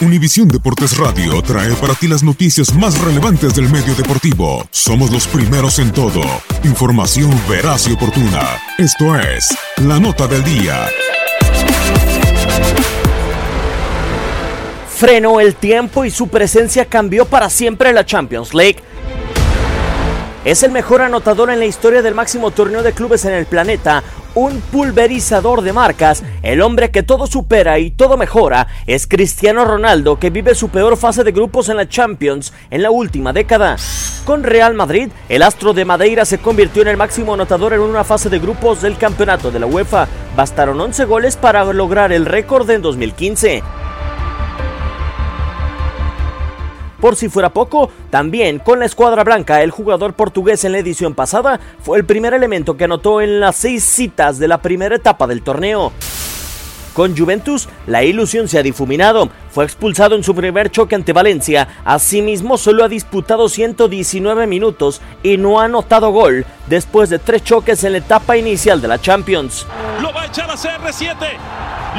Univisión Deportes Radio trae para ti las noticias más relevantes del medio deportivo. Somos los primeros en todo. Información veraz y oportuna. Esto es La Nota del Día. Frenó el tiempo y su presencia cambió para siempre la Champions League. Es el mejor anotador en la historia del máximo torneo de clubes en el planeta, un pulverizador de marcas, el hombre que todo supera y todo mejora, es Cristiano Ronaldo que vive su peor fase de grupos en la Champions en la última década. Con Real Madrid, el astro de Madeira se convirtió en el máximo anotador en una fase de grupos del campeonato de la UEFA. Bastaron 11 goles para lograr el récord en 2015. Por si fuera poco, también con la escuadra blanca, el jugador portugués en la edición pasada fue el primer elemento que anotó en las seis citas de la primera etapa del torneo. Con Juventus, la ilusión se ha difuminado. Fue expulsado en su primer choque ante Valencia. Asimismo, solo ha disputado 119 minutos y no ha anotado gol después de tres choques en la etapa inicial de la Champions. Lo va a echar a CR7.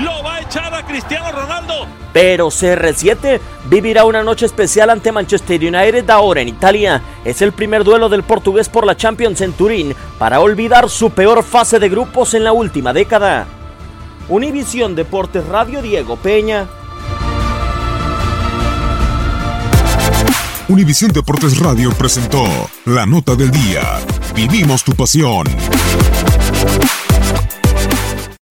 Lo va a echar a Cristiano Ronaldo. Pero CR7 vivirá una noche especial ante Manchester United ahora en Italia. Es el primer duelo del portugués por la Champions en Turín para olvidar su peor fase de grupos en la última década. Univisión Deportes Radio Diego Peña. Univisión Deportes Radio presentó La Nota del Día. Vivimos tu pasión.